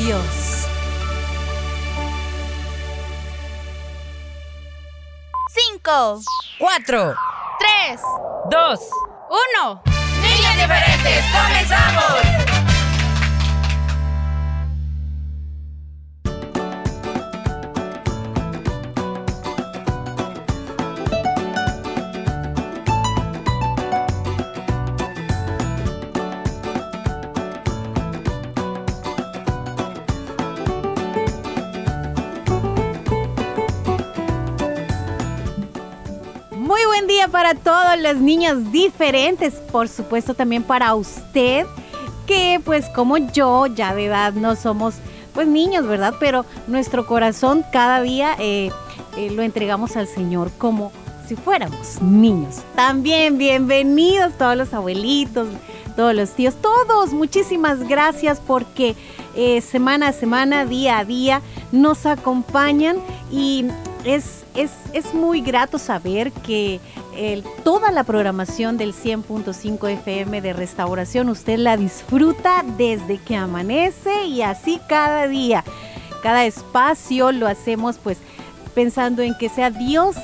Dios. Cinco, Cuatro, tres, dos, uno. niños diferentes, comenzamos. Para todos los niños diferentes, por supuesto también para usted, que pues como yo ya de edad no somos pues niños, ¿verdad? Pero nuestro corazón cada día eh, eh, lo entregamos al Señor como si fuéramos niños. También bienvenidos todos los abuelitos, todos los tíos, todos, muchísimas gracias porque eh, semana a semana, día a día, nos acompañan y es, es, es muy grato saber que toda la programación del 100.5 FM de restauración usted la disfruta desde que amanece y así cada día. Cada espacio lo hacemos pues pensando en que sea Dios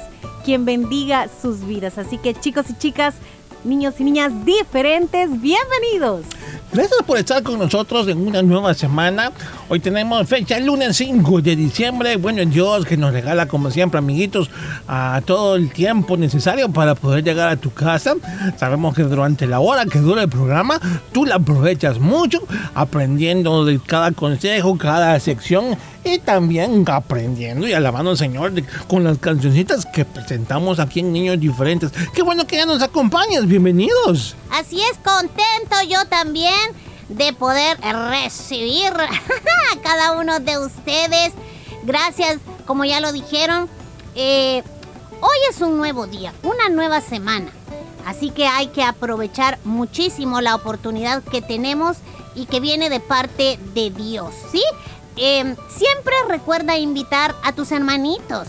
quien bendiga sus vidas. Así que chicos y chicas, niños y niñas diferentes, bienvenidos. Gracias por estar con nosotros en una nueva semana. Hoy tenemos fecha lunes 5 de diciembre. Bueno, Dios que nos regala como siempre, amiguitos, a todo el tiempo necesario para poder llegar a tu casa. Sabemos que durante la hora que dura el programa, tú la aprovechas mucho aprendiendo de cada consejo, cada sección y también aprendiendo y alabando al Señor de- con las cancioncitas que presentamos aquí en Niños Diferentes. Qué bueno que ya nos acompañas. Bienvenidos. Así es, contento yo también de poder recibir a cada uno de ustedes. Gracias, como ya lo dijeron. eh, hoy es un nuevo día, una nueva semana. Así que hay que aprovechar muchísimo la oportunidad que tenemos y que viene de parte de Dios, ¿sí? Eh, siempre recuerda invitar a tus hermanitos.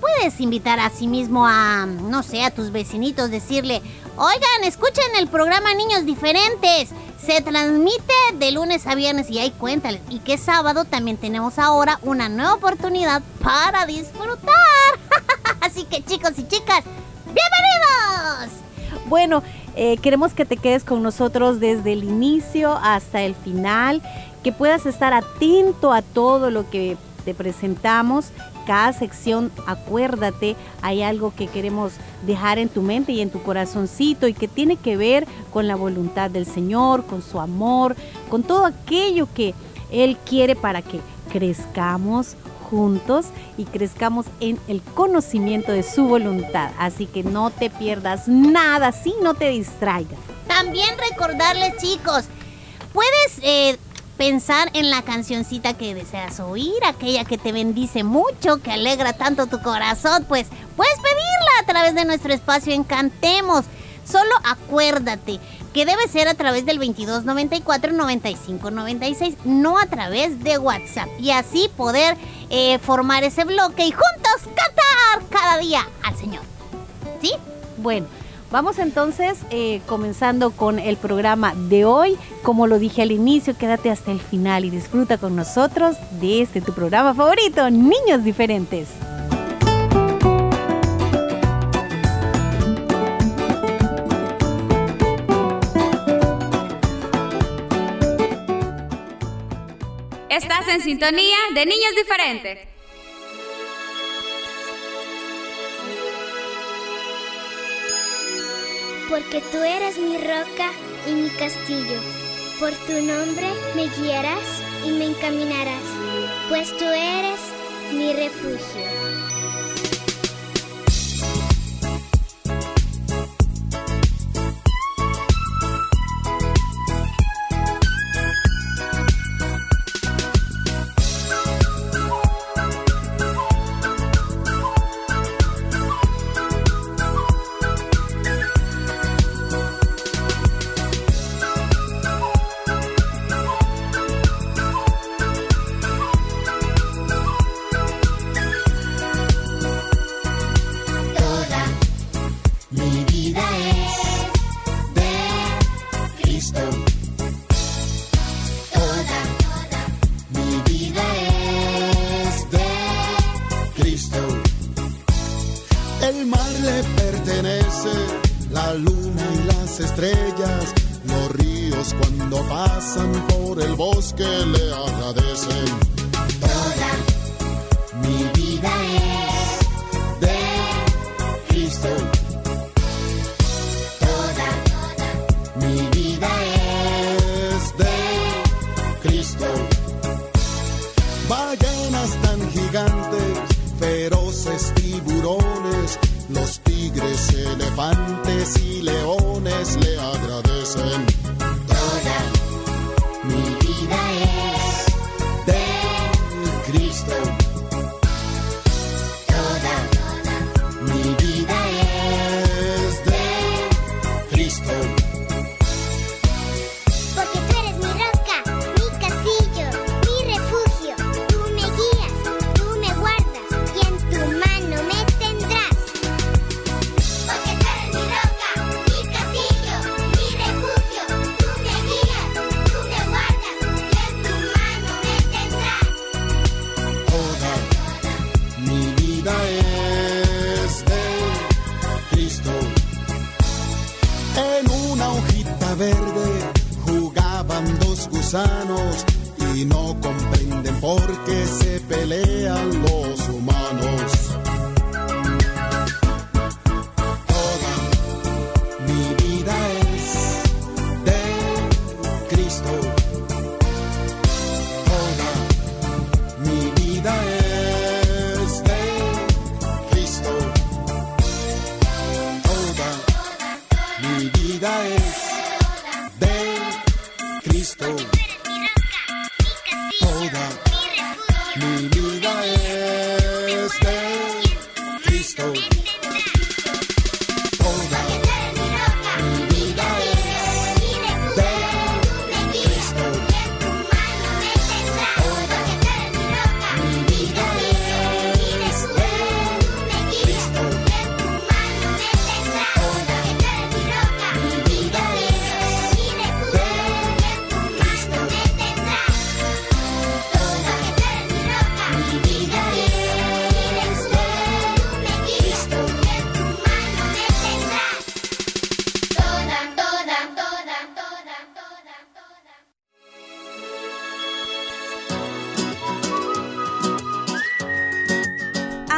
Puedes invitar a sí mismo a, no sé, a tus vecinitos, decirle, oigan, escuchen el programa Niños Diferentes. Se transmite de lunes a viernes y ahí cuéntales. Y que sábado también tenemos ahora una nueva oportunidad para disfrutar. Así que chicos y chicas, bienvenidos. Bueno, eh, queremos que te quedes con nosotros desde el inicio hasta el final, que puedas estar atento a todo lo que te presentamos. Cada sección, acuérdate, hay algo que queremos dejar en tu mente y en tu corazoncito y que tiene que ver con la voluntad del Señor, con su amor, con todo aquello que Él quiere para que crezcamos juntos y crezcamos en el conocimiento de su voluntad. Así que no te pierdas nada, si no te distraigas. También recordarles, chicos, puedes eh, pensar en la cancioncita que deseas oír, aquella que te bendice mucho, que alegra tanto tu corazón, pues puedes pedirla a través de nuestro espacio Encantemos. Solo acuérdate que debe ser a través del 2294-9596, no a través de WhatsApp. Y así poder eh, formar ese bloque y juntos cantar cada día al Señor. ¿Sí? Bueno, vamos entonces eh, comenzando con el programa de hoy. Como lo dije al inicio, quédate hasta el final y disfruta con nosotros de este tu programa favorito, Niños Diferentes. Estás en sintonía de Niños Diferentes. Porque tú eres mi roca y mi castillo. Por tu nombre me guiarás y me encaminarás, pues tú eres mi refugio.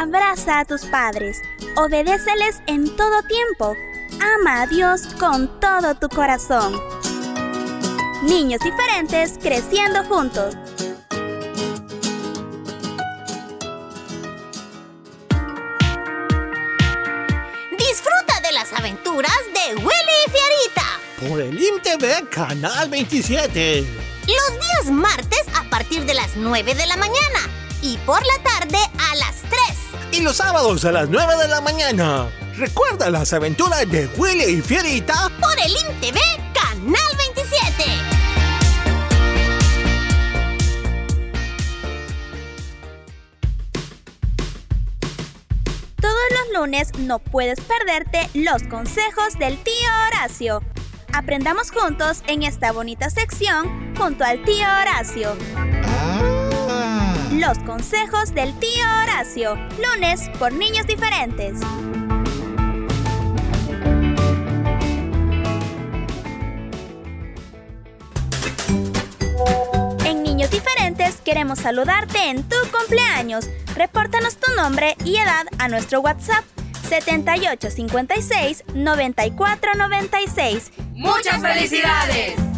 Abraza a tus padres, obedéceles en todo tiempo, ama a Dios con todo tu corazón. Niños diferentes creciendo juntos. Disfruta de las aventuras de Willy y Fierita. Por el IMTV Canal 27. Los días martes a partir de las 9 de la mañana y por la tarde a las 3 y los sábados a las 9 de la mañana. Recuerda las aventuras de Willy y Fierita por el INTV Canal 27. Todos los lunes no puedes perderte los consejos del tío Horacio. Aprendamos juntos en esta bonita sección junto al tío Horacio. Los consejos del tío Horacio, lunes por niños diferentes. En Niños Diferentes queremos saludarte en tu cumpleaños. Repórtanos tu nombre y edad a nuestro WhatsApp 7856 9496. ¡Muchas felicidades!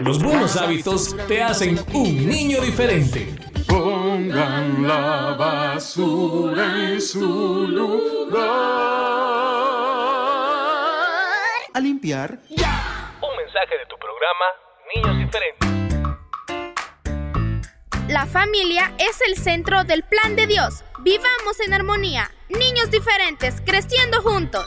Los buenos hábitos te hacen un niño diferente. Pongan la basura en su lugar. A limpiar. Un mensaje de tu programa Niños Diferentes. La familia es el centro del plan de Dios. Vivamos en armonía. Niños diferentes, creciendo juntos.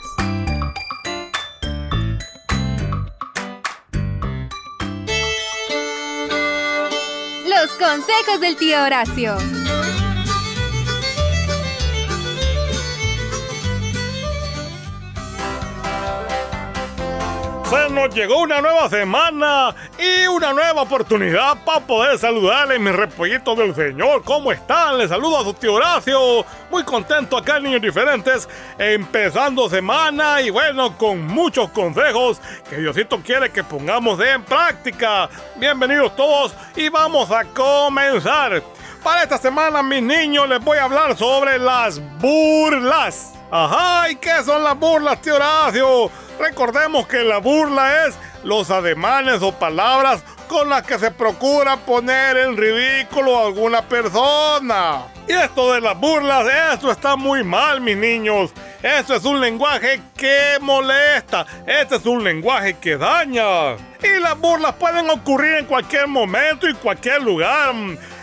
Los consejos del tío Horacio. Se nos llegó una nueva semana y una nueva oportunidad para poder saludarle mis repollitos del Señor. ¿Cómo están? Les saludo a su tío Horacio. Muy contento acá en Niños Diferentes. Empezando semana y bueno, con muchos consejos que Diosito quiere que pongamos en práctica. Bienvenidos todos y vamos a comenzar. Para esta semana, mis niños, les voy a hablar sobre las burlas. Ajá, ¿y qué son las burlas, tío Horacio? Recordemos que la burla es los ademanes o palabras con las que se procura poner en ridículo a alguna persona. Y esto de las burlas, esto está muy mal, mis niños. Esto es un lenguaje que molesta. Este es un lenguaje que daña. Y las burlas pueden ocurrir en cualquier momento y cualquier lugar.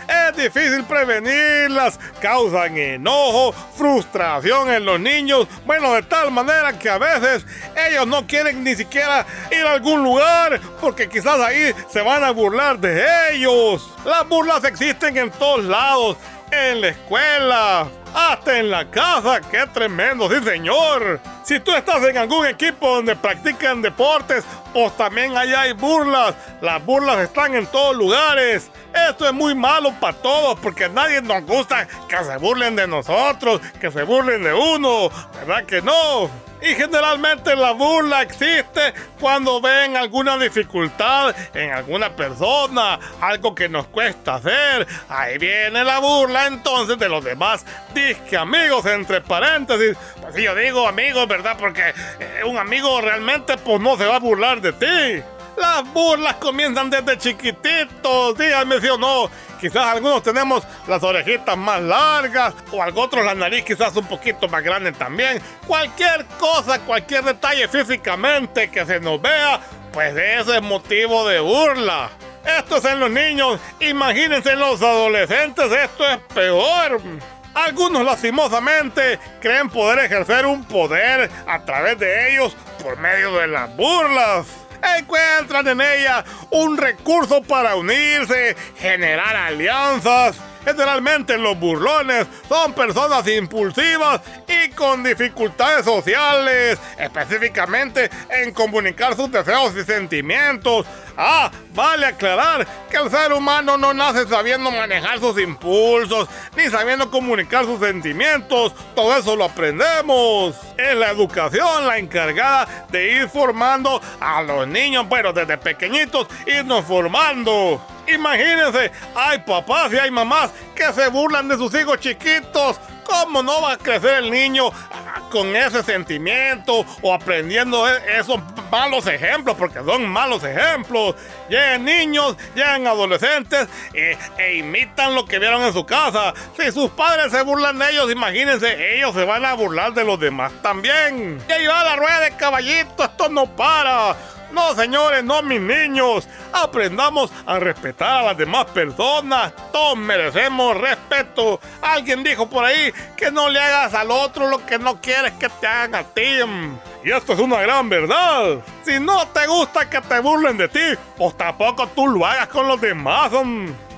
Es difícil prevenirlas, causan enojo, frustración en los niños, bueno, de tal manera que a veces ellos no quieren ni siquiera ir a algún lugar porque quizás ahí se van a burlar de ellos. Las burlas existen en todos lados, en la escuela, hasta en la casa. ¡Qué tremendo, sí señor! Si tú estás en algún equipo donde practican deportes, pues también allá hay burlas. Las burlas están en todos lugares. Esto es muy malo para todos porque a nadie nos gusta que se burlen de nosotros, que se burlen de uno. ¿Verdad que no? Y generalmente la burla existe cuando ven alguna dificultad en alguna persona, algo que nos cuesta hacer. Ahí viene la burla entonces de los demás disque amigos, entre paréntesis. Pues si yo digo amigos, ¿verdad? Porque eh, un amigo realmente pues no se va a burlar de ti. Las burlas comienzan desde chiquititos, díganme si o no. Quizás algunos tenemos las orejitas más largas o algunos otros la nariz quizás un poquito más grande también. Cualquier cosa, cualquier detalle físicamente que se nos vea, pues eso es motivo de burla. Esto es en los niños, imagínense en los adolescentes, esto es peor. Algunos lastimosamente creen poder ejercer un poder a través de ellos por medio de las burlas encuentran en ella un recurso para unirse, generar alianzas. Generalmente los burlones son personas impulsivas y con dificultades sociales, específicamente en comunicar sus deseos y sentimientos. Ah, vale aclarar que el ser humano no nace sabiendo manejar sus impulsos, ni sabiendo comunicar sus sentimientos. Todo eso lo aprendemos. Es la educación la encargada de ir formando a los niños, pero desde pequeñitos irnos formando. Imagínense, hay papás y hay mamás que se burlan de sus hijos chiquitos. ¿Cómo no va a crecer el niño con ese sentimiento o aprendiendo e- esos malos ejemplos, porque son malos ejemplos. Llegan niños, llegan adolescentes e, e imitan lo que vieron en su casa. Si sus padres se burlan de ellos, imagínense, ellos se van a burlar de los demás también. Y ahí va la rueda de caballito, esto no para. No, señores, no, mis niños. Aprendamos a respetar a las demás personas. Todos merecemos respeto. Alguien dijo por ahí que no le hagas al otro lo que no quieres que te hagan a ti. Y esto es una gran verdad. Si no te gusta que te burlen de ti, pues tampoco tú lo hagas con los demás.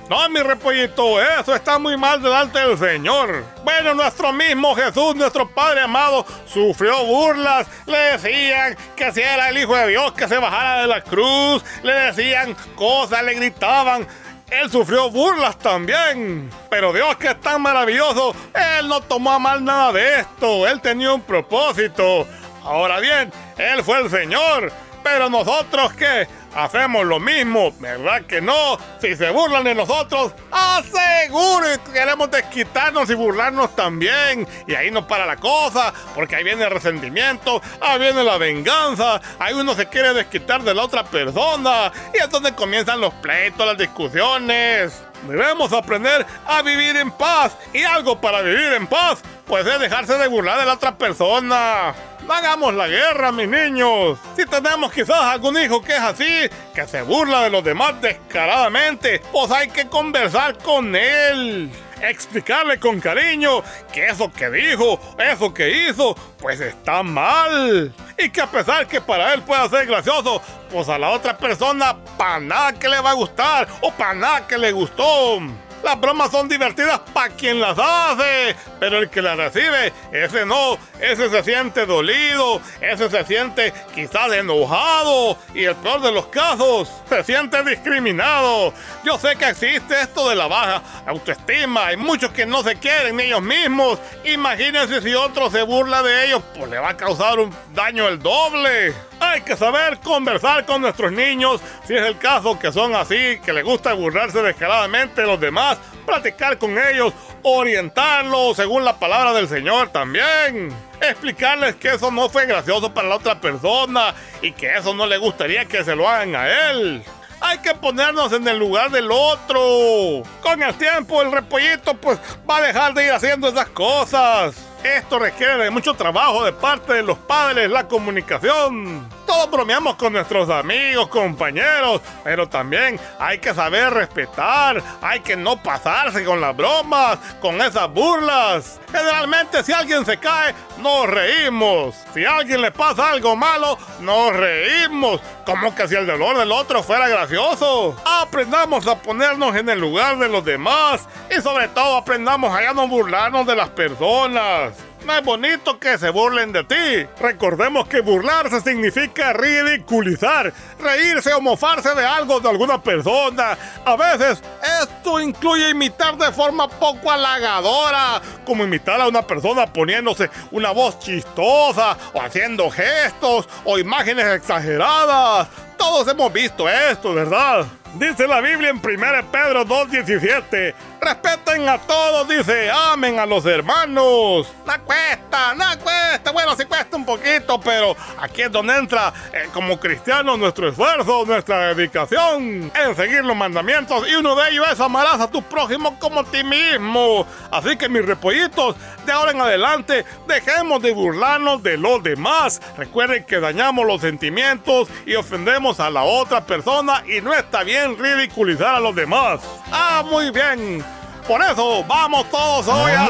No, mi repollito, eso está muy mal delante del Señor. Bueno, nuestro mismo Jesús, nuestro Padre amado, sufrió burlas. Le decían que si era el Hijo de Dios, que se bajara de la cruz. Le decían cosas, le gritaban. Él sufrió burlas también. Pero Dios que es tan maravilloso, Él no tomó a mal nada de esto. Él tenía un propósito. Ahora bien, Él fue el Señor. Pero nosotros qué? Hacemos lo mismo, ¿verdad que no? Si se burlan de nosotros, aseguro que queremos desquitarnos y burlarnos también. Y ahí no para la cosa, porque ahí viene el resentimiento, ahí viene la venganza, ahí uno se quiere desquitar de la otra persona. Y es donde comienzan los pleitos, las discusiones. Debemos aprender a vivir en paz. Y algo para vivir en paz, pues es dejarse de burlar de la otra persona. Hagamos la guerra, mis niños. Si tenemos quizás algún hijo que es así, que se burla de los demás descaradamente, pues hay que conversar con él. Explicarle con cariño que eso que dijo, eso que hizo, pues está mal. Y que a pesar que para él pueda ser gracioso, pues a la otra persona para nada que le va a gustar o para nada que le gustó. Las bromas son divertidas para quien las hace, pero el que las recibe, ese no, ese se siente dolido, ese se siente quizás enojado y el peor de los casos, se siente discriminado. Yo sé que existe esto de la baja autoestima, hay muchos que no se quieren ni ellos mismos. Imagínense si otro se burla de ellos, pues le va a causar un daño el doble. Hay que saber conversar con nuestros niños, si es el caso que son así, que les gusta burlarse descaradamente de los demás, platicar con ellos, orientarlos según la palabra del Señor también. Explicarles que eso no fue gracioso para la otra persona y que eso no le gustaría que se lo hagan a él. Hay que ponernos en el lugar del otro. Con el tiempo el repollito pues va a dejar de ir haciendo esas cosas. Esto requiere de mucho trabajo de parte de los padres, la comunicación. Todos bromeamos con nuestros amigos, compañeros, pero también hay que saber respetar, hay que no pasarse con las bromas, con esas burlas. Generalmente si alguien se cae, nos reímos. Si a alguien le pasa algo malo, nos reímos. Como que si el dolor del otro fuera gracioso. Aprendamos a ponernos en el lugar de los demás y sobre todo aprendamos a ya no burlarnos de las personas. Es bonito que se burlen de ti. Recordemos que burlarse significa ridiculizar, reírse o mofarse de algo de alguna persona. A veces esto incluye imitar de forma poco halagadora, como imitar a una persona poniéndose una voz chistosa o haciendo gestos o imágenes exageradas. Todos hemos visto esto, ¿verdad? Dice la Biblia en 1 Pedro 2.17. Respeten a todos, dice, amen a los hermanos. No cuesta, no cuesta. Bueno, sí cuesta un poquito, pero aquí es donde entra eh, como cristianos nuestro esfuerzo, nuestra dedicación en seguir los mandamientos. Y uno de ellos es amarás a tu prójimo como a ti mismo. Así que mis repollitos, de ahora en adelante, dejemos de burlarnos de los demás. Recuerden que dañamos los sentimientos y ofendemos a la otra persona y no está bien ridiculizar a los demás. Ah, muy bien. Por eso vamos todos hoy a...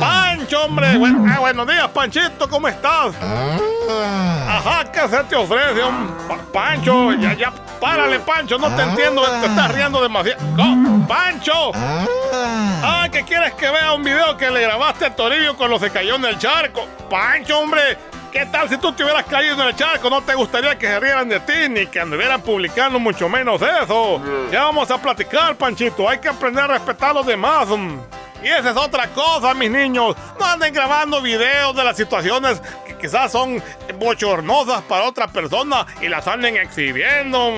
Pancho, hombre. Buen- ah, buenos días, Panchito, ¿cómo estás? Ajá, ¿qué se te ofrece? Pancho, ya, ya, párale, Pancho, no te entiendo, te estás riendo demasiado. No, ¡Pancho! Ah, ¿qué quieres que vea un video que le grabaste a Toribio cuando se cayó en el charco? Pancho, hombre, ¿qué tal si tú te hubieras caído en el charco? No te gustaría que se rieran de ti ni que anduvieran publicando mucho menos eso. Ya vamos a platicar, Panchito, hay que aprender a respetar a los demás. mm. Y esa es otra cosa, mis niños. No anden grabando videos de las situaciones que quizás son bochornosas para otra persona y las anden exhibiendo.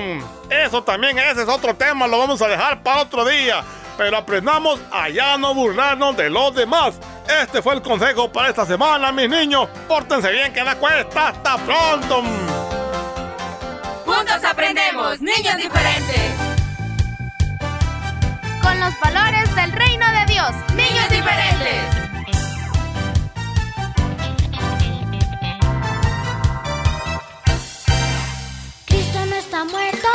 Eso también, ese es otro tema, lo vamos a dejar para otro día. Pero aprendamos a ya no burlarnos de los demás. Este fue el consejo para esta semana, mis niños. Pórtense bien, que la cuesta. Hasta pronto. Juntos aprendemos, niños diferentes. Con los valores del reino de Dios, niños diferentes. Cristo no está muerto,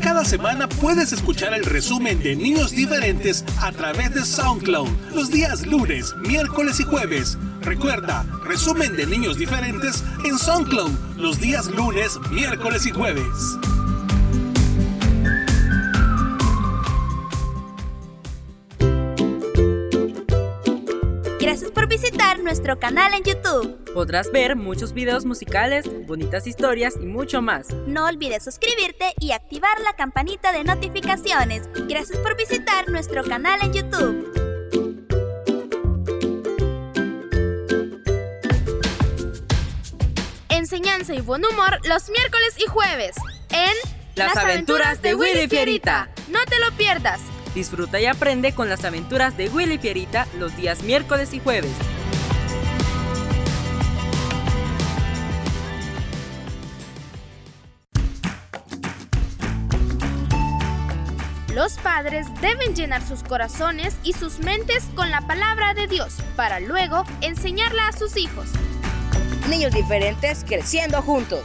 Cada semana puedes escuchar el resumen de Niños Diferentes a través de SoundCloud los días lunes, miércoles y jueves. Recuerda, resumen de Niños Diferentes en SoundCloud los días lunes, miércoles y jueves. Nuestro canal en YouTube. Podrás ver muchos videos musicales, bonitas historias y mucho más. No olvides suscribirte y activar la campanita de notificaciones. Gracias por visitar nuestro canal en YouTube. Enseñanza y buen humor los miércoles y jueves en Las aventuras de Willy Fierita. No te lo pierdas. Disfruta y aprende con las aventuras de Willy Fierita los días miércoles y jueves. Los padres deben llenar sus corazones y sus mentes con la palabra de Dios para luego enseñarla a sus hijos. niños diferentes creciendo juntos.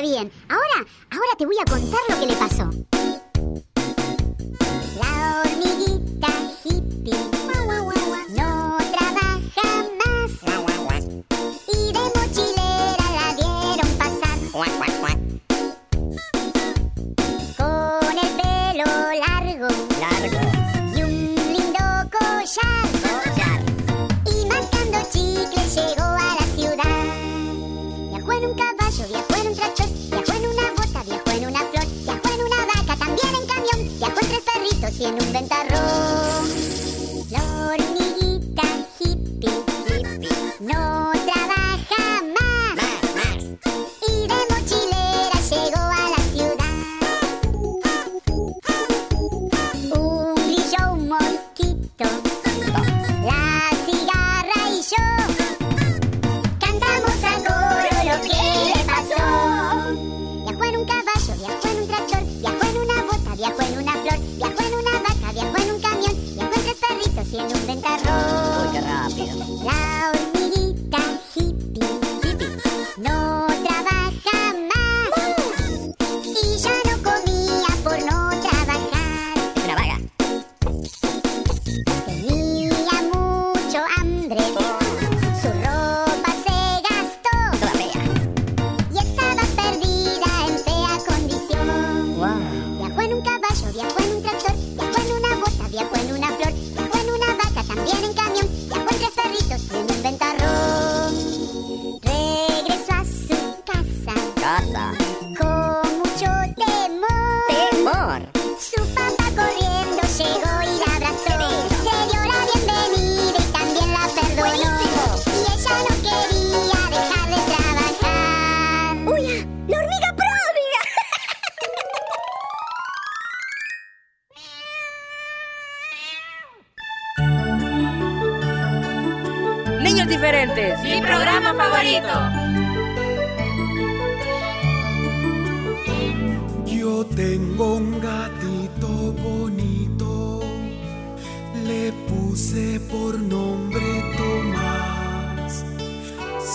bien. Ahora, ahora te voy a contar lo que le pasó.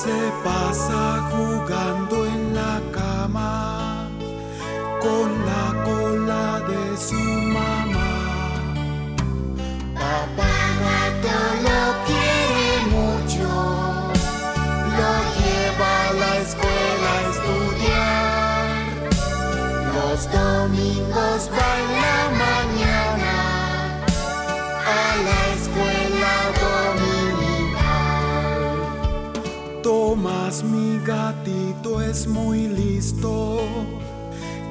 se pasa jugando en la cama con la cola de su mamá. Papá. eres muy listo,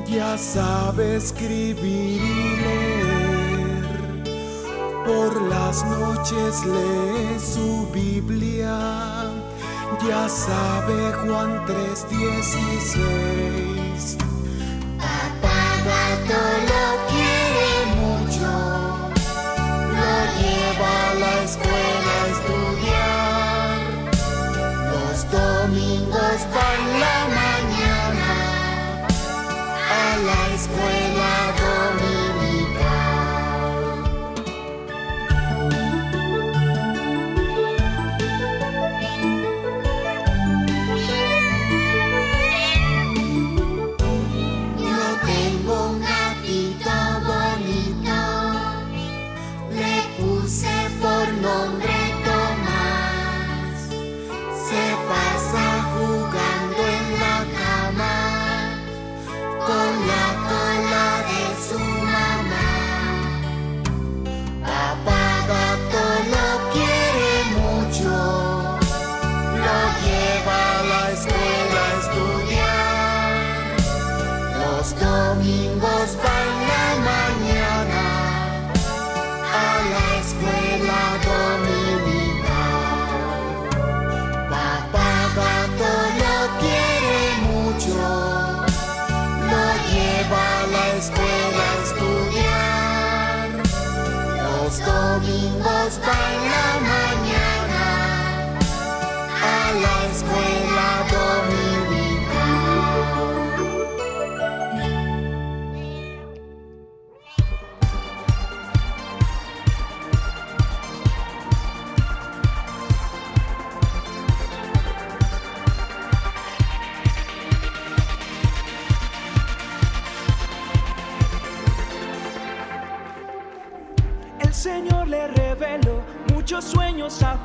ya sabe escribir y leer. Por las noches lee su Biblia, ya sabe Juan 3:16. Papá Bartolo.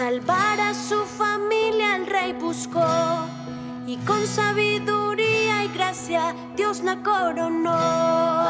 salvar a su familia el rey buscó y con sabiduría y gracia Dios la coronó.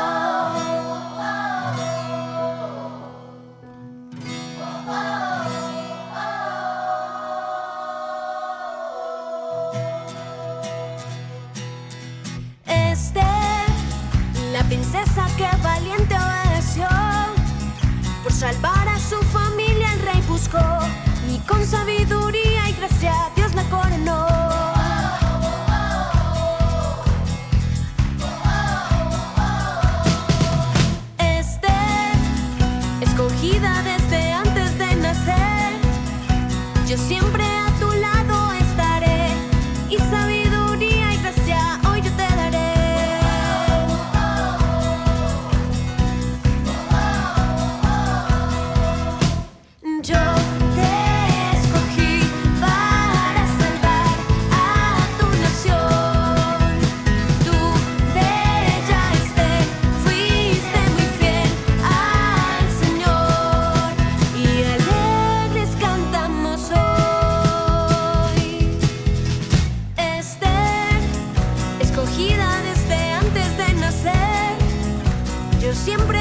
siempre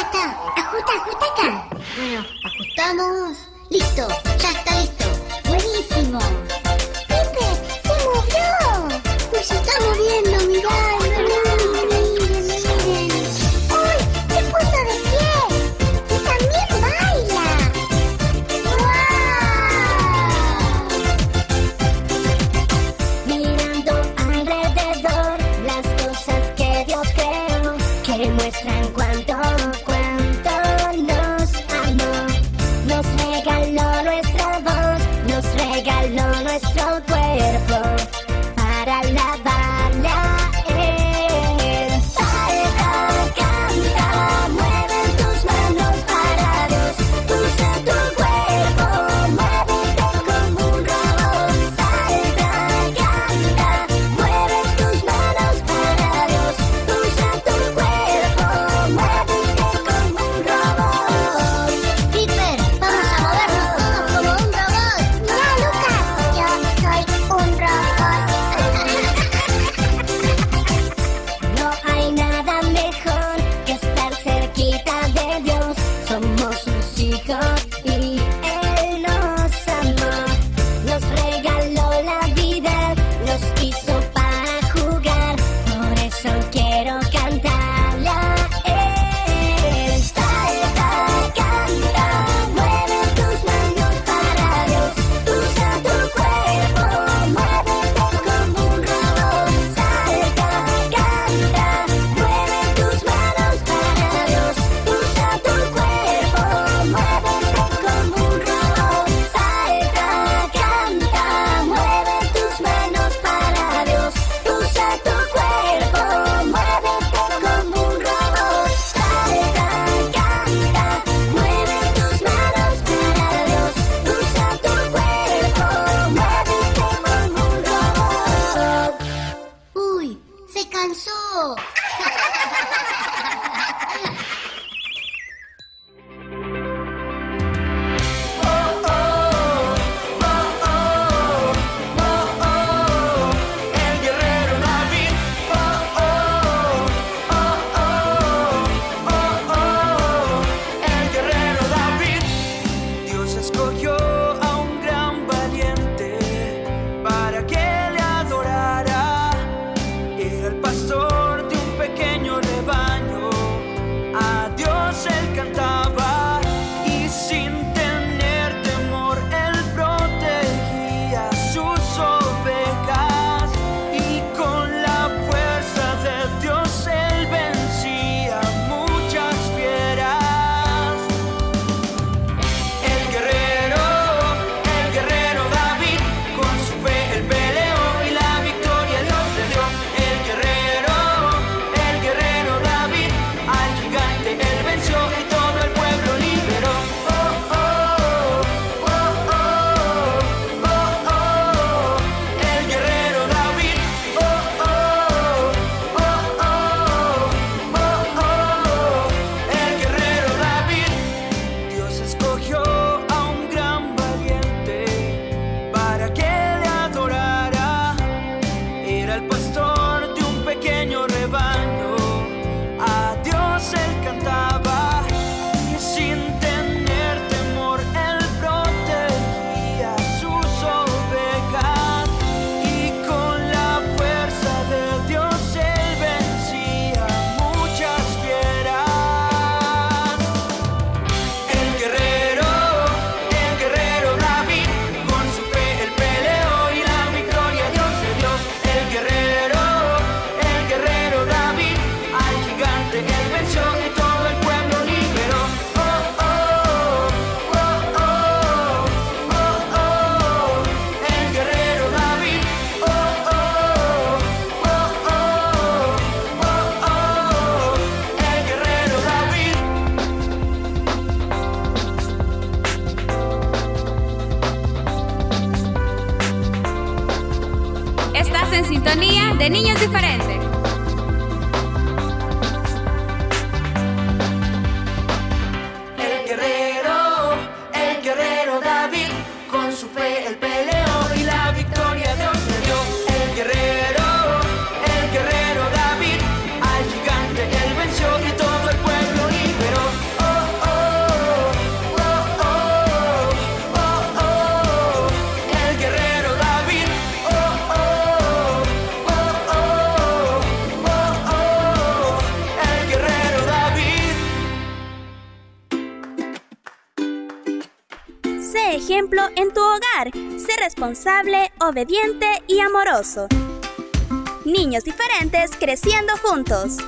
está. Ajusta, ajusta acá. Bueno, ajustamos. Listo, ya está listo. Buenísimo. responsable, obediente y amoroso. Niños diferentes creciendo juntos.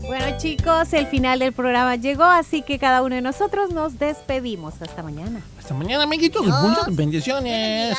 Bueno chicos, el final del programa llegó, así que cada uno de nosotros nos despedimos. Hasta mañana. Hasta mañana, amiguitos. Bendiciones.